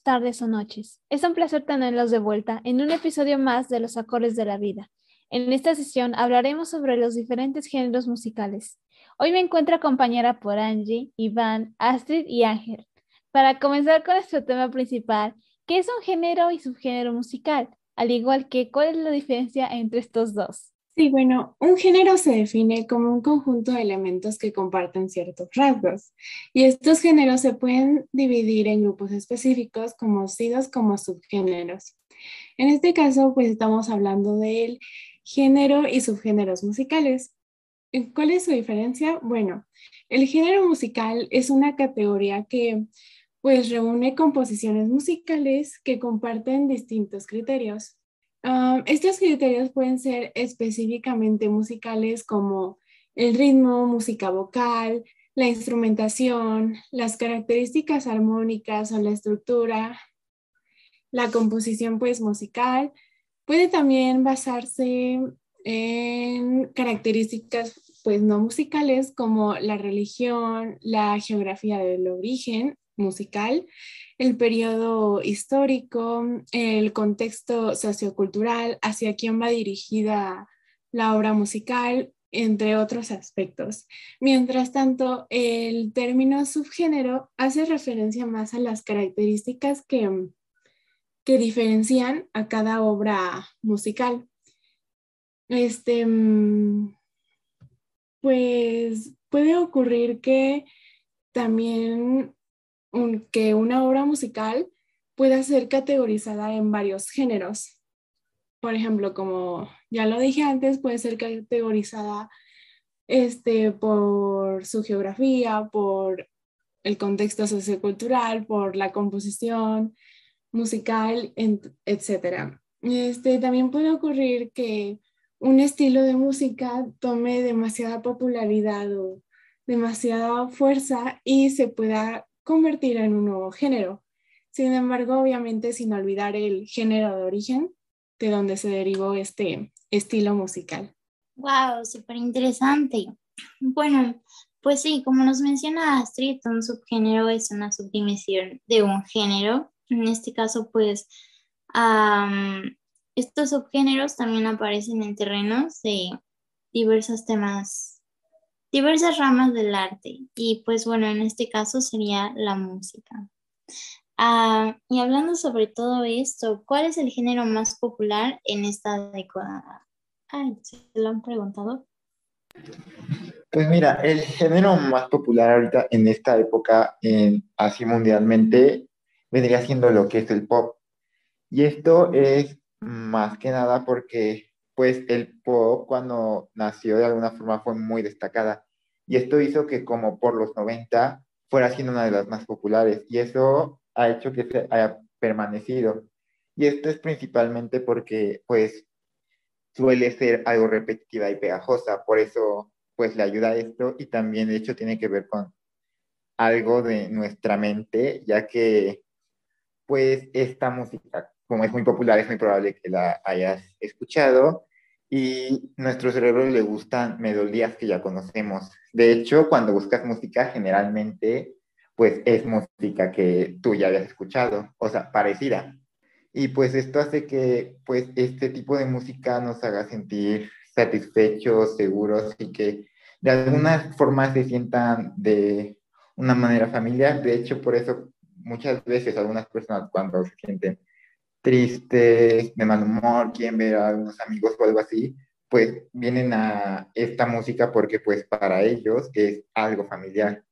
tardes o noches. Es un placer tenerlos de vuelta en un episodio más de Los Acordes de la Vida. En esta sesión hablaremos sobre los diferentes géneros musicales. Hoy me encuentro acompañada por Angie, Iván, Astrid y Ángel. Para comenzar con nuestro tema principal, ¿qué es un género y subgénero musical? Al igual que, ¿cuál es la diferencia entre estos dos? Sí, bueno, un género se define como un conjunto de elementos que comparten ciertos rasgos y estos géneros se pueden dividir en grupos específicos conocidos como subgéneros. En este caso, pues estamos hablando del género y subgéneros musicales. ¿Cuál es su diferencia? Bueno, el género musical es una categoría que pues reúne composiciones musicales que comparten distintos criterios estos criterios pueden ser específicamente musicales como el ritmo, música vocal, la instrumentación, las características armónicas o la estructura, la composición pues musical. Puede también basarse en características pues no musicales como la religión, la geografía del origen musical, el periodo histórico, el contexto sociocultural, hacia quién va dirigida la obra musical, entre otros aspectos. Mientras tanto, el término subgénero hace referencia más a las características que, que diferencian a cada obra musical. Este, pues puede ocurrir que también que una obra musical pueda ser categorizada en varios géneros. Por ejemplo, como ya lo dije antes, puede ser categorizada este, por su geografía, por el contexto sociocultural, por la composición musical, etc. Este, también puede ocurrir que un estilo de música tome demasiada popularidad o demasiada fuerza y se pueda convertir en un nuevo género. Sin embargo, obviamente sin olvidar el género de origen de donde se derivó este estilo musical. Wow, súper interesante. Bueno, pues sí, como nos menciona Astrid, un subgénero es una subdivisión de un género. En este caso, pues, estos subgéneros también aparecen en terrenos de diversos temas diversas ramas del arte y pues bueno, en este caso sería la música. Ah, y hablando sobre todo esto, ¿cuál es el género más popular en esta década? Ay, ¿se lo han preguntado? Pues mira, el género más popular ahorita en esta época, en, así mundialmente, vendría siendo lo que es el pop. Y esto es más que nada porque pues el pop cuando nació de alguna forma fue muy destacada. Y esto hizo que como por los 90 fuera siendo una de las más populares. Y eso ha hecho que se haya permanecido. Y esto es principalmente porque pues suele ser algo repetitiva y pegajosa, por eso pues le ayuda a esto. Y también de hecho tiene que ver con algo de nuestra mente, ya que pues esta música, como es muy popular, es muy probable que la hayas escuchado y nuestro cerebro le gustan melodías que ya conocemos. De hecho, cuando buscas música, generalmente, pues es música que tú ya habías escuchado, o sea, parecida. Y pues esto hace que, pues, este tipo de música nos haga sentir satisfechos, seguros y que de alguna forma se sientan de una manera familiar. De hecho, por eso muchas veces algunas personas cuando se sienten tristes, de mal humor, quieren ver a unos amigos o algo así, pues vienen a esta música porque pues para ellos es algo familiar.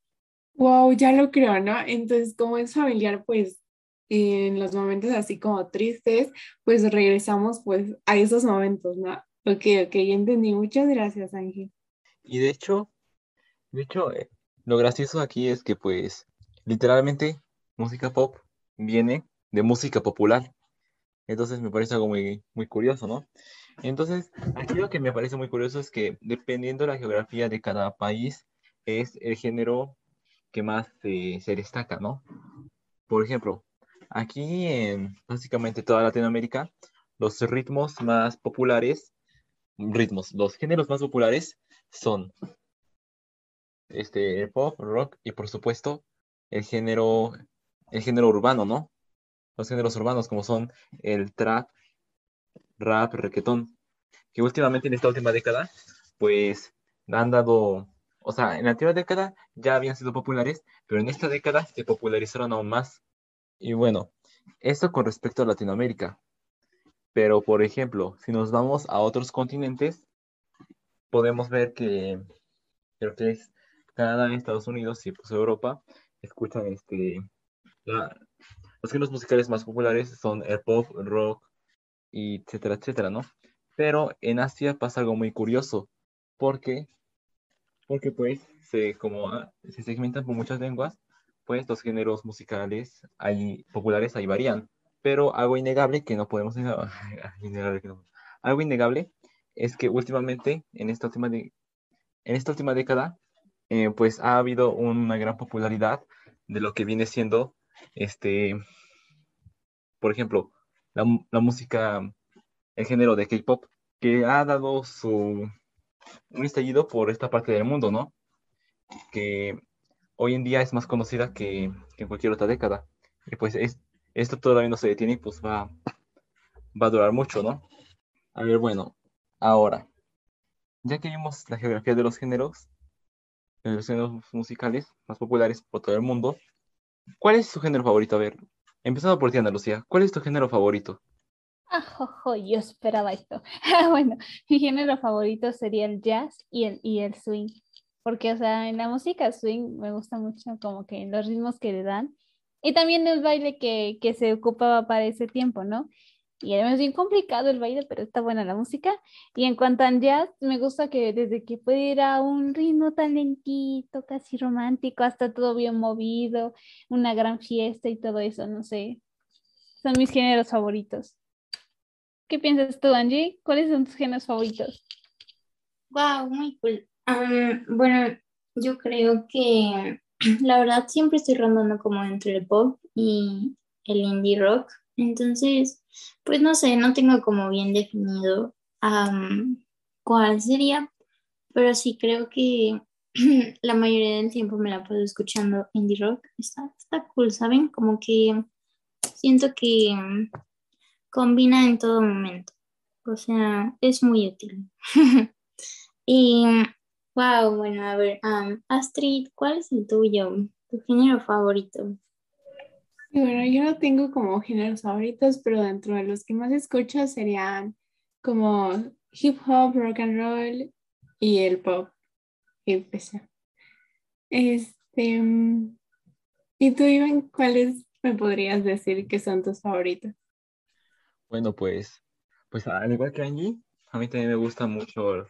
Wow, ya lo creo, ¿no? Entonces, como es familiar, pues en los momentos así como tristes, pues regresamos pues a esos momentos, ¿no? Ok, ok, ya entendí. Muchas gracias, Ángel. Y de hecho, de hecho, eh, lo gracioso aquí es que pues literalmente música pop viene de música popular. Entonces me parece algo muy, muy curioso, ¿no? Entonces, aquí lo que me parece muy curioso es que dependiendo de la geografía de cada país, es el género que más se destaca, ¿no? Por ejemplo, aquí en básicamente toda Latinoamérica, los ritmos más populares, ritmos, los géneros más populares son este, el pop, rock y por supuesto el género el género urbano, ¿no? Los géneros urbanos como son el trap, rap, reggaetón, que últimamente en esta última década, pues han dado, o sea, en la anterior década ya habían sido populares, pero en esta década se popularizaron aún más. Y bueno, esto con respecto a Latinoamérica. Pero, por ejemplo, si nos vamos a otros continentes, podemos ver que creo que es Canadá, Estados Unidos y pues Europa, escuchan este, los géneros musicales más populares son el pop, rock, etcétera, etcétera, ¿no? Pero en Asia pasa algo muy curioso, porque, porque pues se, como, ah, se segmentan por muchas lenguas, pues los géneros musicales hay, populares ahí varían. Pero algo innegable que no podemos algo innegable es que últimamente, en esta última, de, en esta última década, eh, pues ha habido una gran popularidad de lo que viene siendo, este, por ejemplo, la, música, el género de K-pop, que ha dado su un estallido por esta parte del mundo, ¿no? Que hoy en día es más conocida que, que en cualquier otra década. Y pues es, esto todavía no se detiene y pues va, va a durar mucho, ¿no? A ver, bueno, ahora, ya que vimos la geografía de los géneros, de los géneros musicales más populares por todo el mundo, ¿cuál es su género favorito? A ver, empezando por ti, Ana Lucía, ¿cuál es tu género favorito? Ah, yo esperaba esto. bueno, mi género favorito sería el jazz y el, y el swing. Porque, o sea, en la música swing me gusta mucho como que los ritmos que le dan. Y también el baile que, que se ocupaba para ese tiempo, ¿no? Y además es bien complicado el baile, pero está buena la música. Y en cuanto al jazz, me gusta que desde que puede ir a un ritmo tan lentito, casi romántico, hasta todo bien movido, una gran fiesta y todo eso, no sé. Son mis géneros favoritos. ¿Qué piensas tú, Angie? ¿Cuáles son tus géneros favoritos? Wow, muy cool. bueno, yo creo que la verdad siempre estoy rondando como entre el pop y el indie rock. Entonces, pues no sé, no tengo como bien definido cuál sería, pero sí creo que la mayoría del tiempo me la puedo escuchando indie rock. Está, está cool, ¿saben? Como que siento que combina en todo momento. O sea, es muy útil. y, wow, bueno, a ver, Astrid, ¿cuál es el tuyo? ¿Tu género favorito? Bueno, yo no tengo como géneros favoritos, pero dentro de los que más escucho serían como hip hop, rock and roll y el pop. Y Este, ¿y tú, Iván, cuáles me podrías decir que son tus favoritos? Bueno, pues, pues al igual que Angie, a mí también me gusta mucho,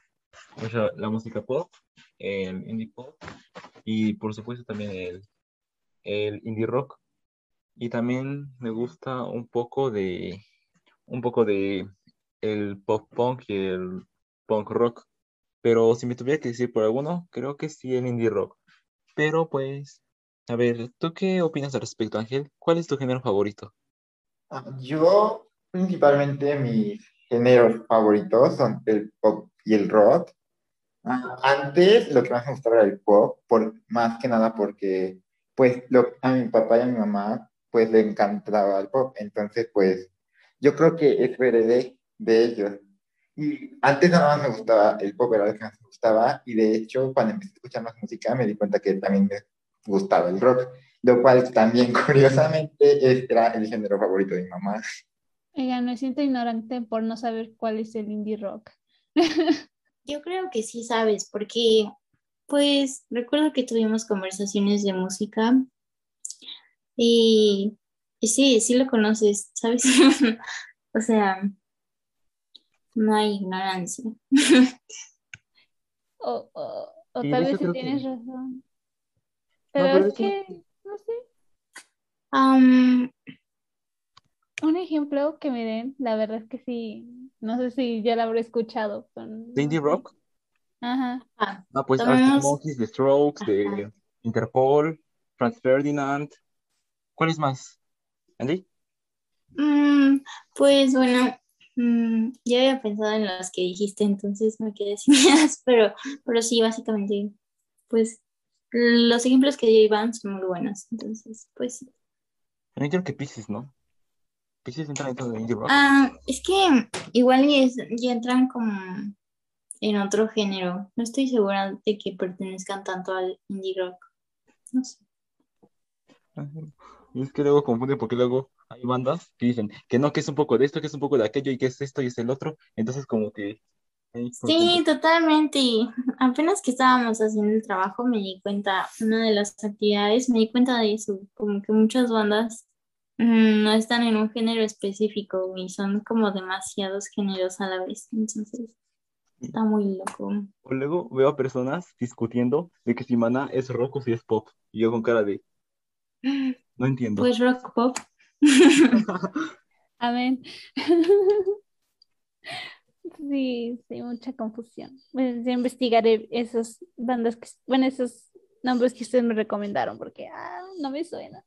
mucho la música pop, el indie pop y por supuesto también el, el indie rock. Y también me gusta un poco de un poco de el pop punk y el punk rock. Pero si me tuviera que decir por alguno, creo que sí el indie rock. Pero pues, a ver, ¿tú qué opinas al respecto, Ángel? ¿Cuál es tu género favorito? Ah, yo, principalmente, mis géneros favoritos son el pop y el rock. Ah, antes lo que más me gustaba era el pop, por, más que nada porque pues lo, a mi papá y a mi mamá pues le encantaba el pop. Entonces, pues yo creo que es heredé de ellos. Y antes nada más me gustaba el pop, era lo que más me gustaba. Y de hecho, cuando empecé a escuchar más música, me di cuenta que también me gustaba el rock. Lo cual también, curiosamente, era el género favorito de mi mamá. Oiga, me siento ignorante por no saber cuál es el indie rock. Yo creo que sí sabes, porque pues recuerdo que tuvimos conversaciones de música y, sí, sí lo conoces, ¿sabes? o sea, no hay ignorancia. o, tal vez sí tienes razón. Pero, es que, no sé. un ejemplo que me den, la verdad es que sí, no sé si ya lo habré escuchado. ¿De indie rock? Ajá. Ah, ah pues Arctic Monkeys, The Strokes, de Interpol, Franz Ferdinand, ¿Cuál es más? Andy? Mm, pues bueno, mm, ya había pensado en las que dijiste, entonces me quedé sin ideas, pero, pero sí, básicamente, pues los ejemplos que dio Iván son muy buenos, entonces, pues sí. También creo que Pisces, ¿no? Pisces entra dentro de indie rock. Ah, es que igual y es- ya entran como en otro género. No estoy segura de que pertenezcan tanto al indie rock. No sé. Ajá. Es que luego confunden porque luego hay bandas que dicen que no, que es un poco de esto, que es un poco de aquello y que es esto y es el otro. Entonces como que... Sí, confunden. totalmente. Y apenas que estábamos haciendo el trabajo me di cuenta, una de las actividades, me di cuenta de eso, como que muchas bandas mm, no están en un género específico y son como demasiados géneros a la vez. Entonces, está muy loco. O luego veo a personas discutiendo de que si Maná es rock o si es pop. Y yo con cara de... No entiendo. Pues rock pop. Amén. Sí, sí, mucha confusión. Bueno, ya investigaré esas bandas que, bueno, esos nombres que ustedes me recomendaron porque ah, no me suena.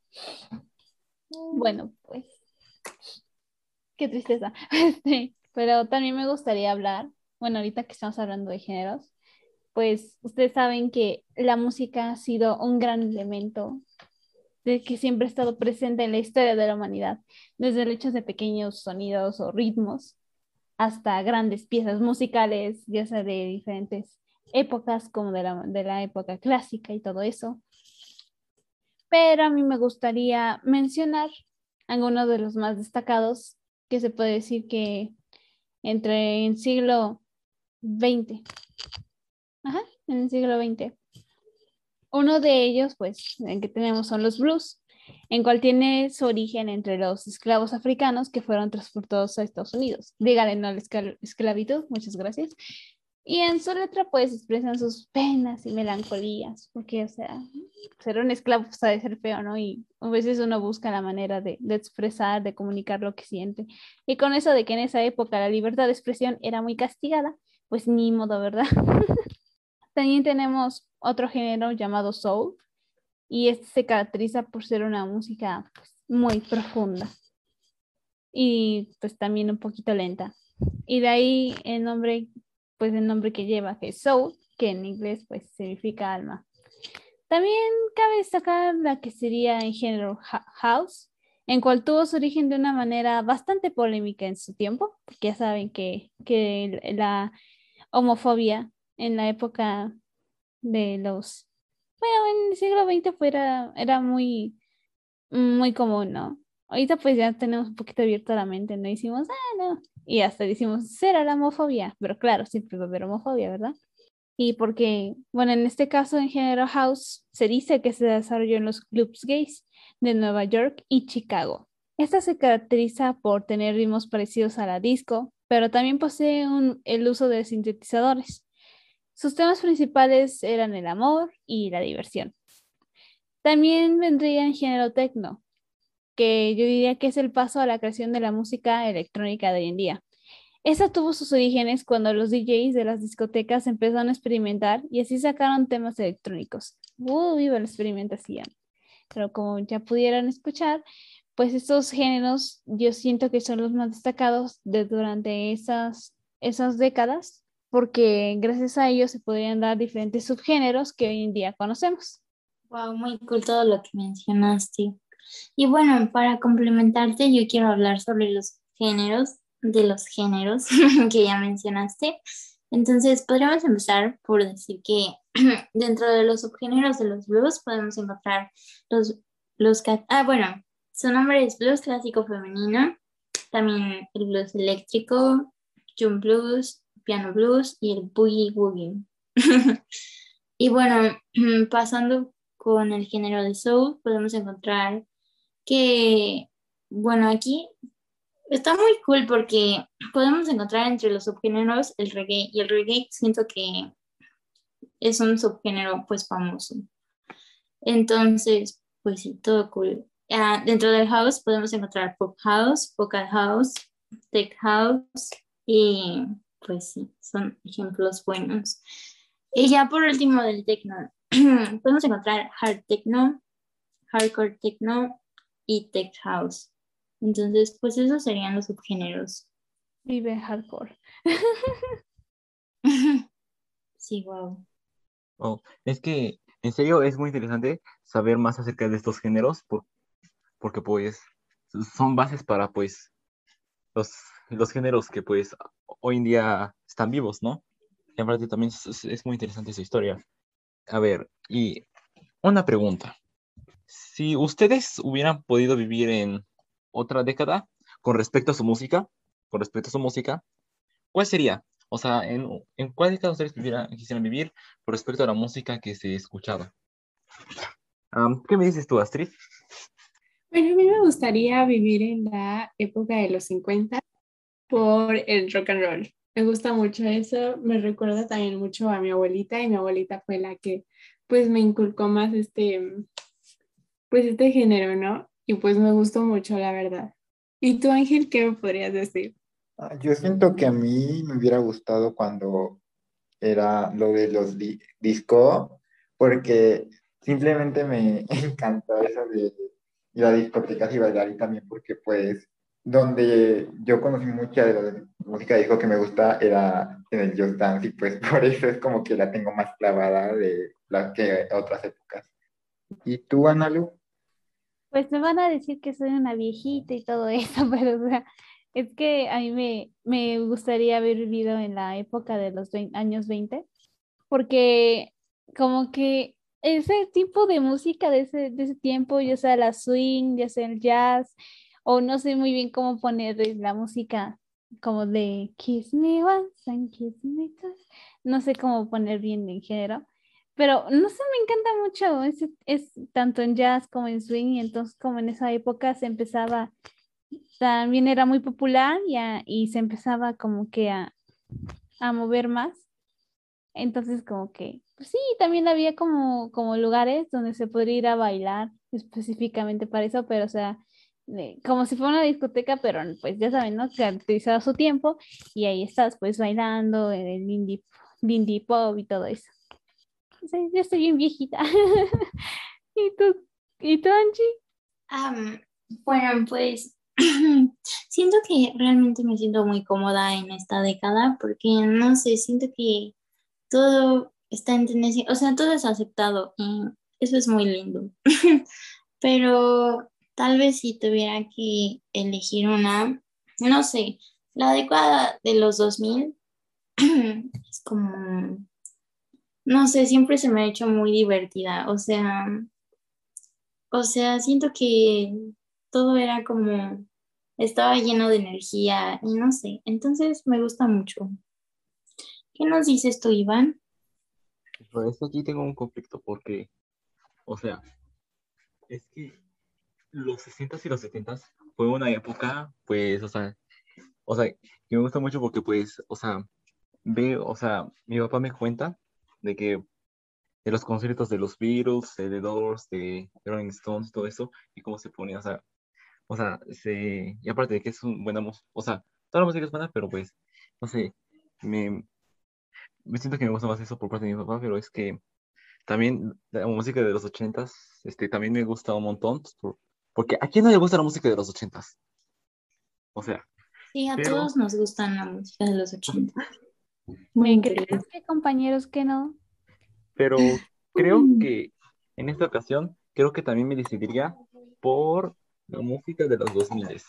Bueno, pues qué tristeza. Este, pero también me gustaría hablar, bueno, ahorita que estamos hablando de géneros, pues ustedes saben que la música ha sido un gran elemento de que siempre ha estado presente en la historia de la humanidad, desde el hecho de pequeños sonidos o ritmos hasta grandes piezas musicales, ya sea de diferentes épocas, como de la, de la época clásica y todo eso. Pero a mí me gustaría mencionar algunos de los más destacados, que se puede decir que entre el siglo XX, ajá, en el siglo XX. Uno de ellos, pues, el que tenemos son los blues, en cual tiene su origen entre los esclavos africanos que fueron transportados a Estados Unidos. Dígale no a la escla- esclavitud, muchas gracias. Y en su letra, pues, expresan sus penas y melancolías, porque, o sea, ser un esclavo pues, ha de ser feo, ¿no? Y a veces uno busca la manera de, de expresar, de comunicar lo que siente. Y con eso de que en esa época la libertad de expresión era muy castigada, pues ni modo, ¿verdad? También tenemos otro género llamado soul, y este se caracteriza por ser una música pues, muy profunda y pues también un poquito lenta. Y de ahí el nombre, pues el nombre que lleva, que es soul, que en inglés pues significa alma. También cabe destacar la que sería en género house, en cual tuvo su origen de una manera bastante polémica en su tiempo, porque ya saben que, que la homofobia en la época de los bueno, en el siglo XX fuera, era muy, muy común, ¿no? Ahorita pues ya tenemos un poquito abierta la mente, no decimos, ah, no, y hasta decimos, será la homofobia, pero claro, siempre va a haber homofobia, ¿verdad? Y porque, bueno, en este caso en género house se dice que se desarrolló en los clubs gays de Nueva York y Chicago. Esta se caracteriza por tener ritmos parecidos a la disco, pero también posee un- el uso de sintetizadores. Sus temas principales eran el amor y la diversión. También vendría en género techno, que yo diría que es el paso a la creación de la música electrónica de hoy en día. Esta tuvo sus orígenes cuando los DJs de las discotecas empezaron a experimentar y así sacaron temas electrónicos. ¡Uh, viva la experimentación! Pero como ya pudieron escuchar, pues estos géneros yo siento que son los más destacados de durante esas, esas décadas porque gracias a ellos se podrían dar diferentes subgéneros que hoy en día conocemos. Wow, muy cool todo lo que mencionaste. Y bueno, para complementarte, yo quiero hablar sobre los géneros de los géneros que ya mencionaste. Entonces, podríamos empezar por decir que dentro de los subgéneros de los blues podemos encontrar los, los ah, bueno, su nombre es blues clásico femenino, también el blues eléctrico, jump blues, piano blues y el boogie woogie. y bueno, pasando con el género de soul, podemos encontrar que, bueno, aquí está muy cool porque podemos encontrar entre los subgéneros el reggae y el reggae siento que es un subgénero pues famoso. Entonces, pues sí, todo cool. Ah, dentro del house podemos encontrar pop house, vocal house, tech house y pues sí, son ejemplos buenos. Y ya por último del techno, podemos encontrar hard techno, hardcore techno y tech house. Entonces, pues esos serían los subgéneros. Vive hardcore. Sí, wow. Oh, es que en serio es muy interesante saber más acerca de estos géneros por- porque pues son bases para pues los, los géneros que pues hoy en día están vivos, ¿no? Y aparte también es, es muy interesante su historia. A ver, y una pregunta. Si ustedes hubieran podido vivir en otra década con respecto a su música, con respecto a su música, ¿cuál sería? O sea, ¿en, en cuál década ustedes quisieran vivir con respecto a la música que se escuchaba? ¿Qué me dices tú, Astrid? Bueno, a mí me gustaría vivir en la época de los 50 por el rock and roll. Me gusta mucho eso, me recuerda también mucho a mi abuelita y mi abuelita fue la que pues me inculcó más este, pues este género, ¿no? Y pues me gustó mucho, la verdad. ¿Y tú, Ángel, qué me podrías decir? Ah, yo siento que a mí me hubiera gustado cuando era lo de los disco, porque simplemente me encantó eso de ir a discotecas y bailar y también porque pues donde yo conocí mucha de la música dijo que me gusta era en el Just Dance y pues por eso es como que la tengo más clavada de las que otras épocas. ¿Y tú, Analu? Pues me van a decir que soy una viejita y todo eso, pero o sea, es que a mí me, me gustaría haber vivido en la época de los años 20, porque como que ese tipo de música de ese, de ese tiempo, ya sea la swing, ya sea el jazz, o no sé muy bien cómo poner la música como de Kiss Me Once and Kiss Me Twice, no sé cómo poner bien en género, pero no sé, me encanta mucho, es, es tanto en jazz como en swing, y entonces como en esa época se empezaba, también era muy popular y, y se empezaba como que a, a mover más, entonces como que pues sí, también había como, como lugares donde se podría ir a bailar específicamente para eso, pero o sea, como si fuera una discoteca, pero pues ya saben, ¿no? Caracterizado su tiempo y ahí estás pues bailando en el indie, indie pop y todo eso. Sea, yo estoy bien viejita. ¿Y tú, ¿y tú Angie? bueno, pues siento que realmente me siento muy cómoda en esta década porque, no sé, siento que todo está en tendencia, o sea, todo es aceptado y eso es muy lindo. Pero tal vez si tuviera que elegir una, no sé, la década de los 2000 es como, no sé, siempre se me ha hecho muy divertida, o sea, o sea, siento que todo era como, estaba lleno de energía y no sé, entonces me gusta mucho. ¿Qué nos dices tú, Iván? Por eso aquí tengo un conflicto porque, o sea, es que los 60 y los 70 fue una época, pues, o sea, o sea, que me gusta mucho porque, pues, o sea, veo, o sea, mi papá me cuenta de que de los conciertos de los Beatles, de The Doors, de Rolling Stones, todo eso, y cómo se ponía, o sea, o sea, se, y aparte de que es un buena música, o sea, toda la música es buena, pero pues, no sé, me, me siento que me gusta más eso por parte de mi papá, pero es que también la música de los ochentas, este, también me gusta un montón, porque ¿a quién no le gusta la música de los ochentas? O sea. Sí, a todos nos gusta la música de los ochentas. Muy que compañeros que no. Pero creo que en esta ocasión, creo que también me decidiría por la música de los 2000,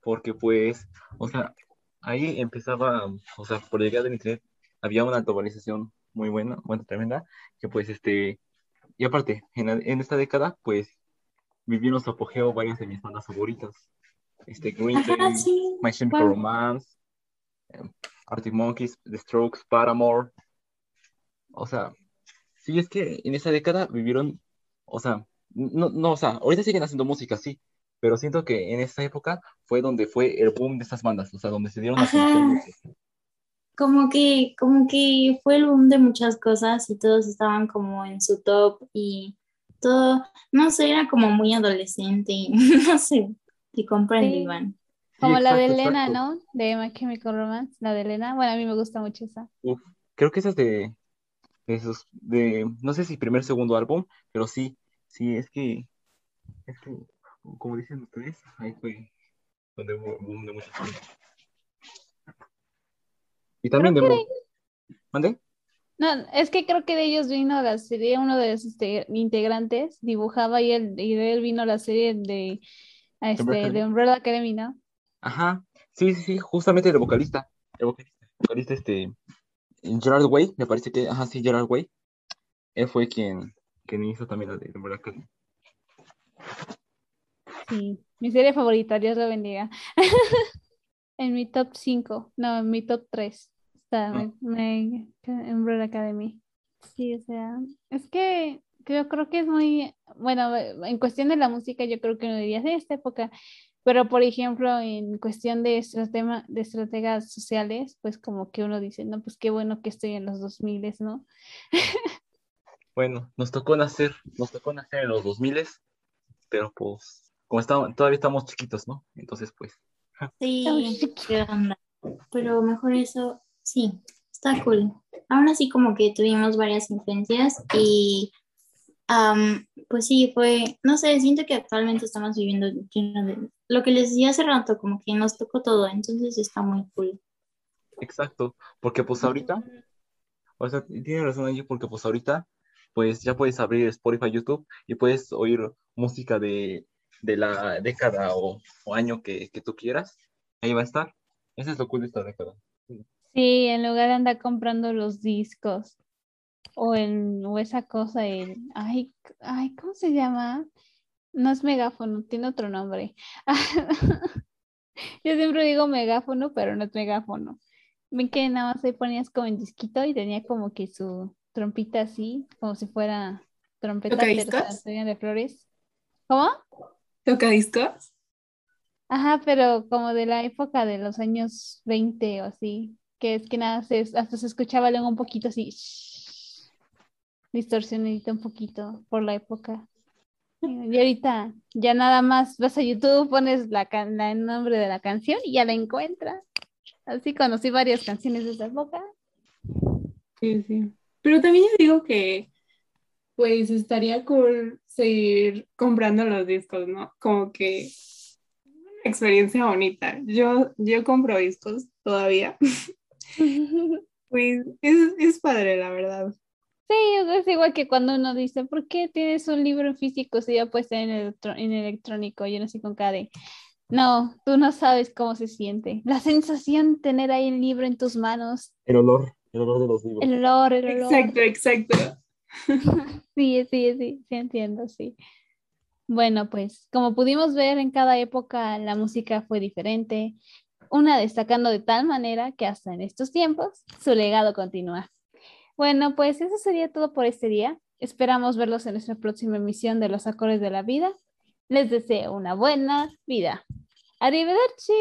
porque pues, o sea, ahí empezaba, o sea, por llegar del internet, había una globalización muy buena, bueno, tremenda, que pues este, y aparte, en, en esta década, pues vivieron su apogeo varias de mis bandas favoritas. Este, Green Day, My Chemical Romance, um, Arctic Monkeys, The Strokes, Paramore. O sea, sí, es que en esa década vivieron, o sea, no, no, o sea, ahorita siguen haciendo música, sí, pero siento que en esa época fue donde fue el boom de estas bandas, o sea, donde se dieron a como que, como que fue el boom de muchas cosas y todos estaban como en su top y todo, no sé, era como muy adolescente, no sé, te comprendo, Iván. Como la de Elena, ¿no? De My Chemical Romance, la de Elena. Bueno, a mí me gusta mucho esa. Uf, creo que esa es de, esos, de, no sé si primer segundo álbum, pero sí, sí, es que, es que, como dicen ustedes, ahí fue donde hubo boom de muchas cosas. Y también de... ¿Mande? No, es que creo que de ellos vino la serie, uno de los este, integrantes dibujaba y, él, y de él vino la serie de este, de Umbrella Academy, ¿no? Ajá, sí, sí, sí, justamente el vocalista, el vocalista, el vocalista este, Gerard Way, me parece que, ajá, sí, Gerard Way, él fue quien, quien hizo también la de Umbrella Academy. Sí, mi serie favorita, Dios lo bendiga. en mi top 5, no, en mi top 3 está Ah. me, Umbrella Academy. Sí, o sea, es que yo creo que es muy, bueno, en cuestión de la música yo creo que no diría de esta época, pero por ejemplo en cuestión de estratema, de estrategias sociales, pues como que uno dice, no, pues qué bueno que estoy en los 2000, ¿no? Bueno, nos tocó nacer, nos tocó nacer en los 2000, pero pues, como estamos, todavía estamos chiquitos, ¿no? Entonces, pues, Sí. Pero mejor eso, sí, está cool. Ahora sí como que tuvimos varias influencias y am, pues sí, fue, no sé, siento que actualmente estamos viviendo lo que les decía hace rato, como que nos tocó todo, entonces está muy cool. exacto, porque pues ahorita, o sea, tiene razón allí, porque pues ahorita, pues ya puedes abrir Spotify, YouTube y puedes oír música de, de la década o, o año que, que tú quieras, ahí va a estar. Ese es lo cool de esta década. Sí, en lugar de andar comprando los discos o, en, o esa cosa, el, ay, ay, ¿cómo se llama? No es megáfono, tiene otro nombre. Yo siempre digo megáfono, pero no es megáfono. Ven que nada más ahí ponías como en disquito y tenía como que su trompita así, como si fuera trompeta, pero ¿Tocadiscos? de flores. ¿Cómo? ¿Toca discos? Ajá, pero como de la época de los años 20 o así, que es que nada, se, hasta se escuchaba luego un poquito así, distorsionadito un poquito por la época. Y ahorita ya nada más vas a YouTube, pones la, la- el nombre de la canción y ya la encuentras. Así conocí varias canciones de esa época. Sí, sí. Pero también yo digo que pues estaría cool seguir comprando los discos, ¿no? Como que una experiencia bonita. Yo, yo compro discos todavía. Pues es, es padre, la verdad. Sí, o sea, es igual que cuando uno dice, ¿por qué tienes un libro físico si ya puede ser en, electro- en electrónico? Yo no sé con cada de, no, tú no sabes cómo se siente. La sensación de tener ahí el libro en tus manos, El olor, el olor de los libros. el olor, el olor. Exacto, exacto. Sí, sí, sí, sí entiendo, sí. Bueno, pues como pudimos ver en cada época la música fue diferente, una destacando de tal manera que hasta en estos tiempos su legado continúa. Bueno, pues eso sería todo por este día. Esperamos verlos en nuestra próxima emisión de Los Acordes de la Vida. Les deseo una buena vida. Arrivederci.